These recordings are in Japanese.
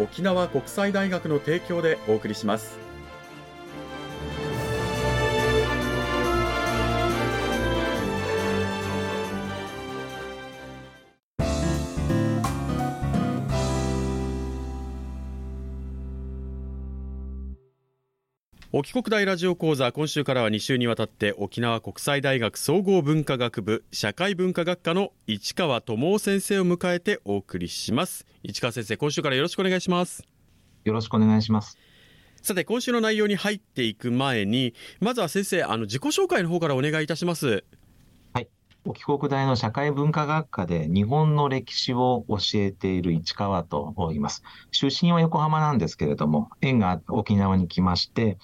沖縄国際大学の提供でお送りします。沖国大ラジオ講座今週からは2週にわたって沖縄国際大学総合文化学部社会文化学科の市川智夫先生を迎えてお送りします。市川先生今週からよろしくお願いします。よろしくお願いします。さて今週の内容に入っていく前にまずは先生あの自己紹介の方からお願いいたします。はい。沖国大の社会文化学科で日本の歴史を教えている市川と言います。出身は横浜なんですけれども縁が沖縄に来まして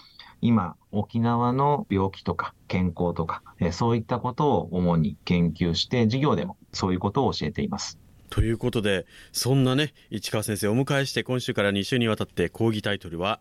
今、沖縄の病気とか健康とか、えそういったことを主に研究して、授業でもそういうことを教えています。ということで、そんなね、市川先生をお迎えして、今週から2週にわたって講義タイトルは、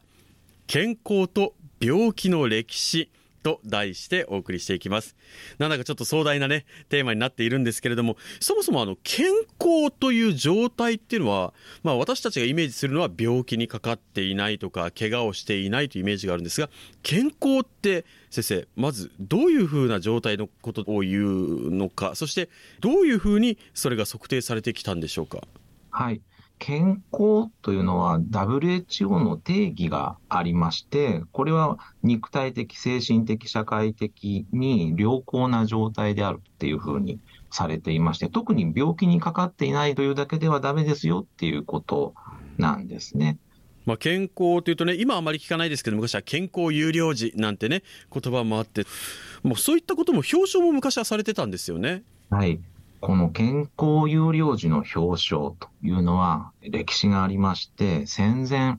健康と病気の歴史と題してお送りしていきます。なんだかちょっと壮大なね、テーマになっているんですけれども、そもそもあの、健康という状態っていうのは、まあ私たちがイメージするのは病気にかかっていないとか、怪我をしていないというイメージがあるんですが、健康って先生、まずどういうふうな状態のことを言うのか、そしてどういうふうにそれが測定されてきたんでしょうか？はい。健康というのは WHO の定義がありまして、これは肉体的、精神的、社会的に良好な状態であるっていうふうにされていまして、特に病気にかかっていないというだけではダメですよっていうことなんですね。まあ、健康というとね、今あまり聞かないですけど、昔は健康有料児なんてね、言葉もあって、もうそういったことも表彰も昔はされてたんですよね。はい。この健康有料児の表彰というのは歴史がありまして、戦前、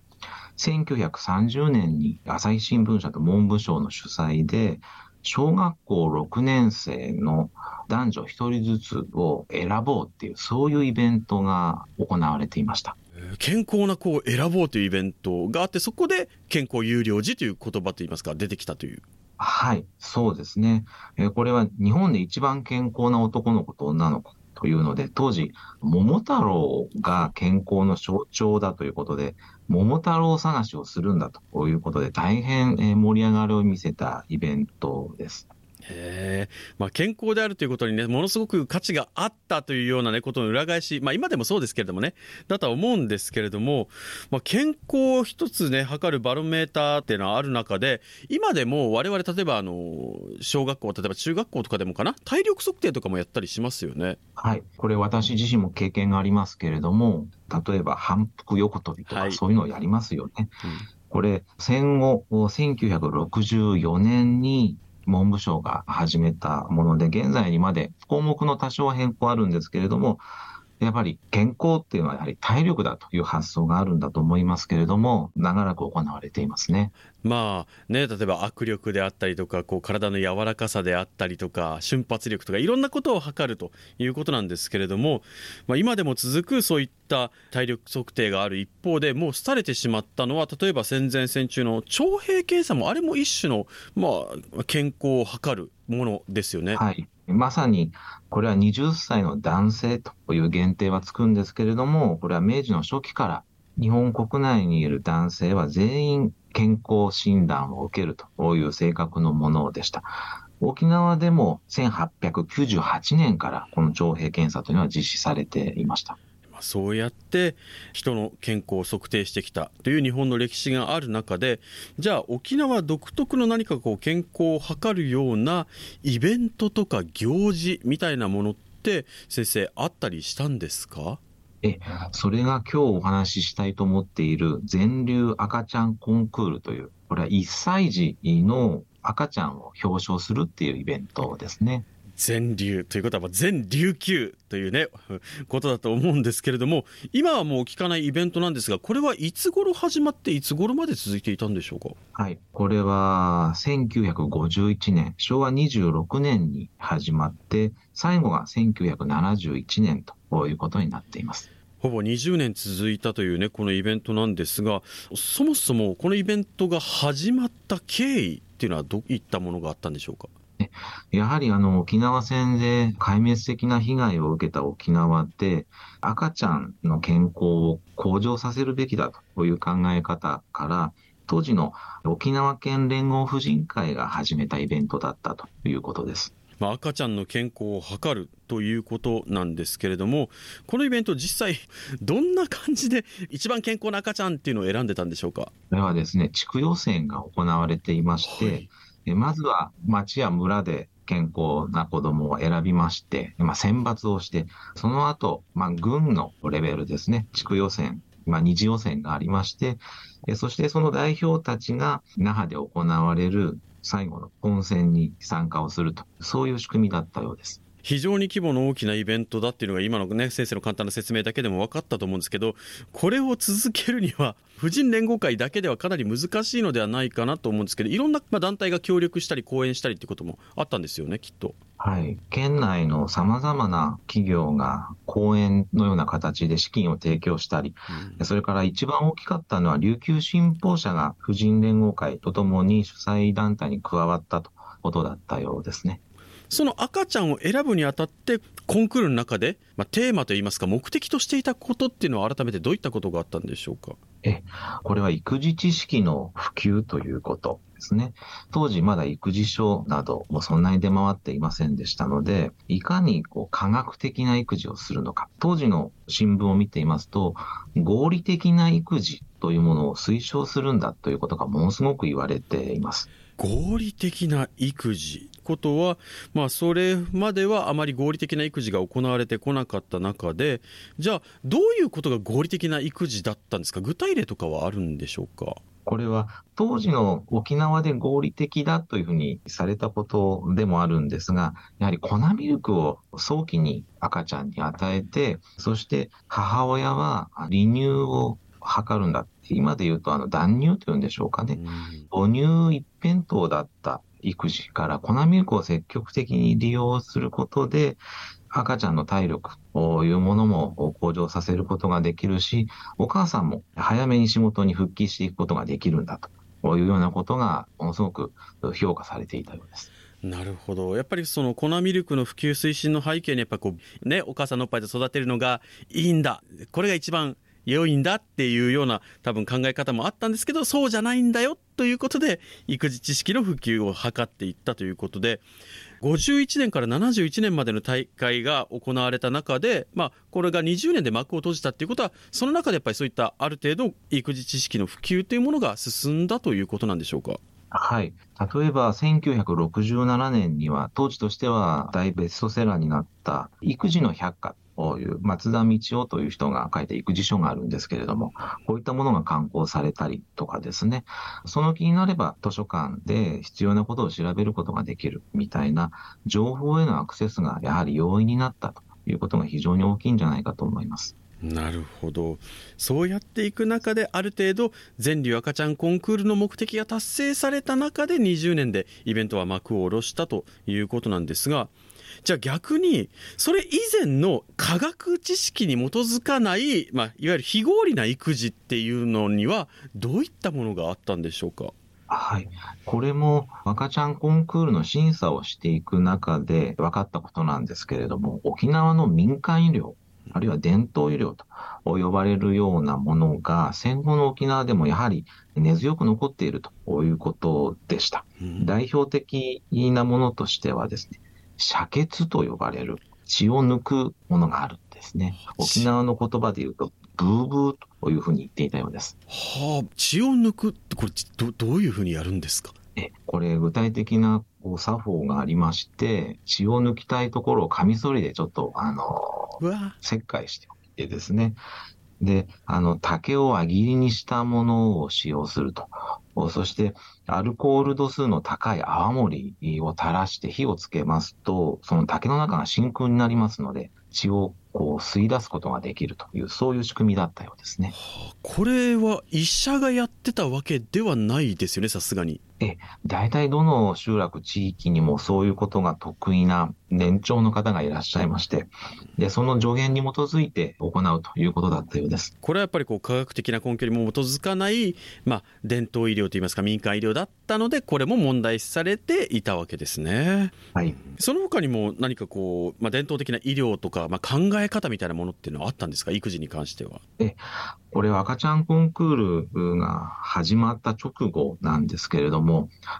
1930年に朝日新聞社と文部省の主催で、小学校6年生の男女1人ずつを選ぼうっていう、そういうイベントが行われていました。健康な子を選ぼうというイベントがあって、そこで健康有料児という言葉といいますか、出てきたというはい、そうですね。え、これは日本で一番健康な男の子と女の子というので、当時、桃太郎が健康の象徴だということで、桃太郎探しをするんだということで、大変盛り上がりを見せたイベントです。へまあ、健康であるということにね、ものすごく価値があったというようなね、ことの裏返し、まあ今でもそうですけれどもね、だとは思うんですけれども、まあ健康を一つね、測るバロメーターっていうのはある中で、今でも我々例えばあの、小学校、例えば中学校とかでもかな、体力測定とかもやったりしますよね。はい。これ私自身も経験がありますけれども、例えば反復横跳びとか、そういうのをやりますよね。はいうんこれ、戦後、1964年に文部省が始めたもので、現在にまで項目の多少変更あるんですけれども、やっぱり健康っていうのはやはり体力だという発想があるんだと思いますけれども、長らく行われていますね。まあね、例えば握力であったりとか、こう体の柔らかさであったりとか、瞬発力とか、いろんなことを測るということなんですけれども、まあ、今でも続くそういった体力測定がある一方で、もう廃れてしまったのは、例えば戦前戦中の徴兵検査も、あれも一種の、まあ、健康を測るものですよね。はい。まさに、これは20歳の男性という限定はつくんですけれども、これは明治の初期から日本国内にいる男性は全員健康診断を受けるという性格のものでした。沖縄でも1898年からこの徴兵検査というのは実施されていました。そうやって人の健康を測定してきたという日本の歴史がある中でじゃあ沖縄独特の何かこう健康を図るようなイベントとか行事みたいなものって先生あったりしたんですか？え、それが今日お話ししたいと思っている全流赤ちゃんコンクールという、これは1歳児の赤ちゃんを表彰するっていうイベントですね。全流ということは全琉球というね、ことだと思うんですけれども、今はもう聞かないイベントなんですが、これはいつ頃始まって、いつ頃まで続いていたんでしょうか？はい。これは、1951年、昭和26年に始まって、最後が1971年ということになっています。ほぼ20年続いたというね、このイベントなんですが、そもそもこのイベントが始まった経緯っていうのはどういったものがあったんでしょうか？やはりあの沖縄戦で壊滅的な被害を受けた沖縄で赤ちゃんの健康を向上させるべきだという考え方から当時の沖縄県連合婦人会が始めたイベントだったということです。まあ、赤ちゃんの健康を図るということなんですけれども、このイベント、実際、どんな感じで、一番健康な赤ちゃんっていうのを選んでたんでしょうか？これはですね、地区予選が行われていまして、はいまずは町や村で健康な子供を選びまして、まあ、選抜をして、その後、まあ、軍のレベルですね、地区予選、まあ、二次予選がありまして、そしてその代表たちが那覇で行われる最後の本戦に参加をすると、そういう仕組みだったようです。非常に規模の大きなイベントだっていうのが今のね先生の簡単な説明だけでも分かったと思うんですけどこれを続けるには婦人連合会だけではかなり難しいのではないかなと思うんですけどいろんな団体が協力したり講演したりってこともあったんですよねきっと。はい。県内の様々な企業が講演のような形で資金を提供したり、うん、それから一番大きかったのは琉球新報社が婦人連合会とともに主催団体に加わったとことだったようですね。その赤ちゃんを選ぶにあたってコンクールの中で、まあ、テーマといいますか目的としていたことっていうのは改めてどういったことがあったんでしょうか？えこれは育児知識の普及ということですね。当時まだ育児書などもそんなに出回っていませんでしたので、いかにこう科学的な育児をするのか。当時の新聞を見ていますと、合理的な育児というものを推奨するんだということがものすごく言われています。合理的な育児ことは、まあ、それまではあまり合理的な育児が行われてこなかった中で、じゃあ、どういうことが合理的な育児だったんですか、具体例とかはあるんでしょうか？これは当時の沖縄で合理的だというふうにされたことでもあるんですが、やはり粉ミルクを早期に赤ちゃんに与えて、そして母親は離乳を図るんだって、今で言うとあの断乳というんでしょうかね。母乳一辺倒だった育児から粉ミルクを積極的に利用することで、赤ちゃんの体力というものも向上させることができるし、お母さんも早めに仕事に復帰していくことができるんだというようなことが、ものすごく評価されていたようです。なるほど。やっぱりその粉ミルクの普及推進の背景にやっぱこうね、お母さんのおっぱいで育てるのがいいんだ。これが一番良いんだっていうような多分考え方もあったんですけど、そうじゃないんだよということで、育児知識の普及を図っていったということで、51年から71年までの大会が行われた中で、まあ、これが20年で幕を閉じたっていうことは、その中でやっぱりそういったある程度、育児知識の普及というものが進んだということなんでしょうか？はい。例えば、1967年には、当時としては大ベストセラーになった育児の百科という松田道夫という人が書いた育辞書があるんですけれども、こういったものが刊行されたりとかですね、その気になれば図書館で必要なことを調べることができるみたいな情報へのアクセスがやはり容易になったということが非常に大きいんじゃないかと思います。なるほどそうやっていく中である程度全流赤ちゃんコンクールの目的が達成された中で20年でイベントは幕を下ろしたということなんですがじゃあ逆に、それ以前の科学知識に基づかない、まあ、いわゆる非合理な育児っていうのには、どういったものがあったんでしょうか？はい。これも赤ちゃんコンクールの審査をしていく中で分かったことなんですけれども、沖縄の民間医療、あるいは伝統医療と呼ばれるようなものが戦後の沖縄でもやはり根強く残っているということでした。うん、代表的なものとしてはですね、遮血と呼ばれる血を抜くものがあるんでですね。沖縄の言葉で言うと、ブーブーというふうに言っていたようです。はあ、血を抜くって、これど、どういうふうにやるんですか？えこれ、具体的な作法がありまして、血を抜きたいところをカミソリでちょっと、あの、切開しておいてですね。で、あの、竹を輪切りにしたものを使用すると。そして、アルコール度数の高い泡盛を垂らして火をつけますと、その竹の中が真空になりますので、血をこう吸い出すことができるという、そういう仕組みだったようですね。これは医者がやってたわけではないですよね、さすがに。え、大体どの集落、地域にもそういうことが得意な年長の方がいらっしゃいまして、で、その助言に基づいて行うということだったようです。これはやっぱりこう科学的な根拠にも基づかない、まあ、伝統医療といいますか民間医療だったので、これも問題視されていたわけですね。はい。その他にも何かこう、まあ、伝統的な医療とか、まあ、考え方みたいなものっていうのはあったんですか？育児に関しては。え、これは赤ちゃんコンクールが始まった直後なんですけれども、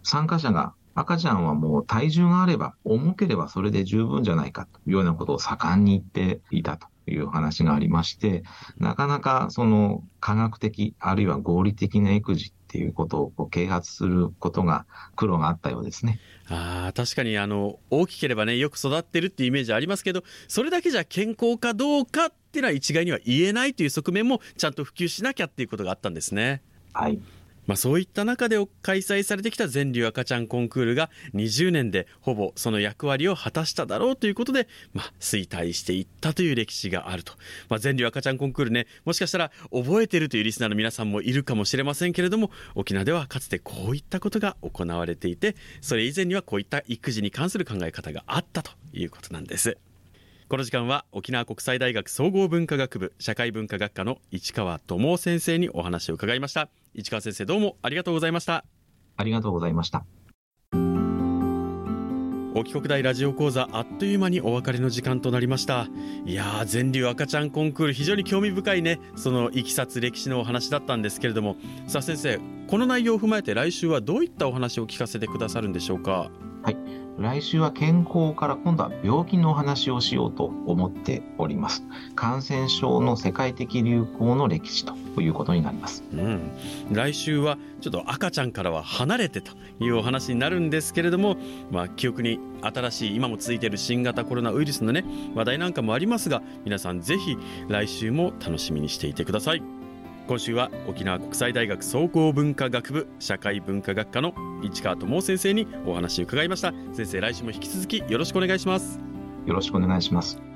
参加者が赤ちゃんはもう体重があれば、重ければそれで十分じゃないかというようなことを盛んに言っていたという話がありまして、なかなかその科学的、あるいは合理的な育児っていうことを啓発することが苦労があったようですね。あ確かにあの大きければねよく育ってるっていうイメージありますけどそれだけじゃ健康かどうかっていうのは一概には言えないという側面もちゃんと普及しなきゃっていうことがあったんですね。はいまあ、そういった中で開催されてきた全流赤ちゃんコンクールが20年でほぼその役割を果たしただろうということで、まあ、衰退していったという歴史があると。まあ、全流赤ちゃんコンクールね、もしかしたら覚えてるというリスナーの皆さんもいるかもしれませんけれども、沖縄ではかつてこういったことが行われていて、それ以前にはこういった育児に関する考え方があったということなんです。この時間は沖縄国際大学総合文化学部社会文化学科の市川智夫先生にお話を伺いました市川先生どうもありがとうございました。ありがとうございました。沖国大ラジオ講座あっという間にお別れの時間となりました。いやー全流赤ちゃんコンクール非常に興味深いね。そのいきさつ歴史のお話だったんですけれども。さあ先生この内容を踏まえて来週はどういったお話を聞かせてくださるんでしょうか？はい来週は健康から今度は病気のお話をしようと思っております。感染症の世界的流行の歴史ということになります。うん、来週はちょっと赤ちゃんからは離れてというお話になるんですけれども、まあ、記憶に新しい今も続いている新型コロナウイルスのね話題なんかもありますが皆さんぜひ来週も楽しみにしていてください。今週は沖縄国際大学総合文化学部社会文化学科の市川智先生にお話を伺いました。先生来週も引き続きよろしくお願いします。よろしくお願いします。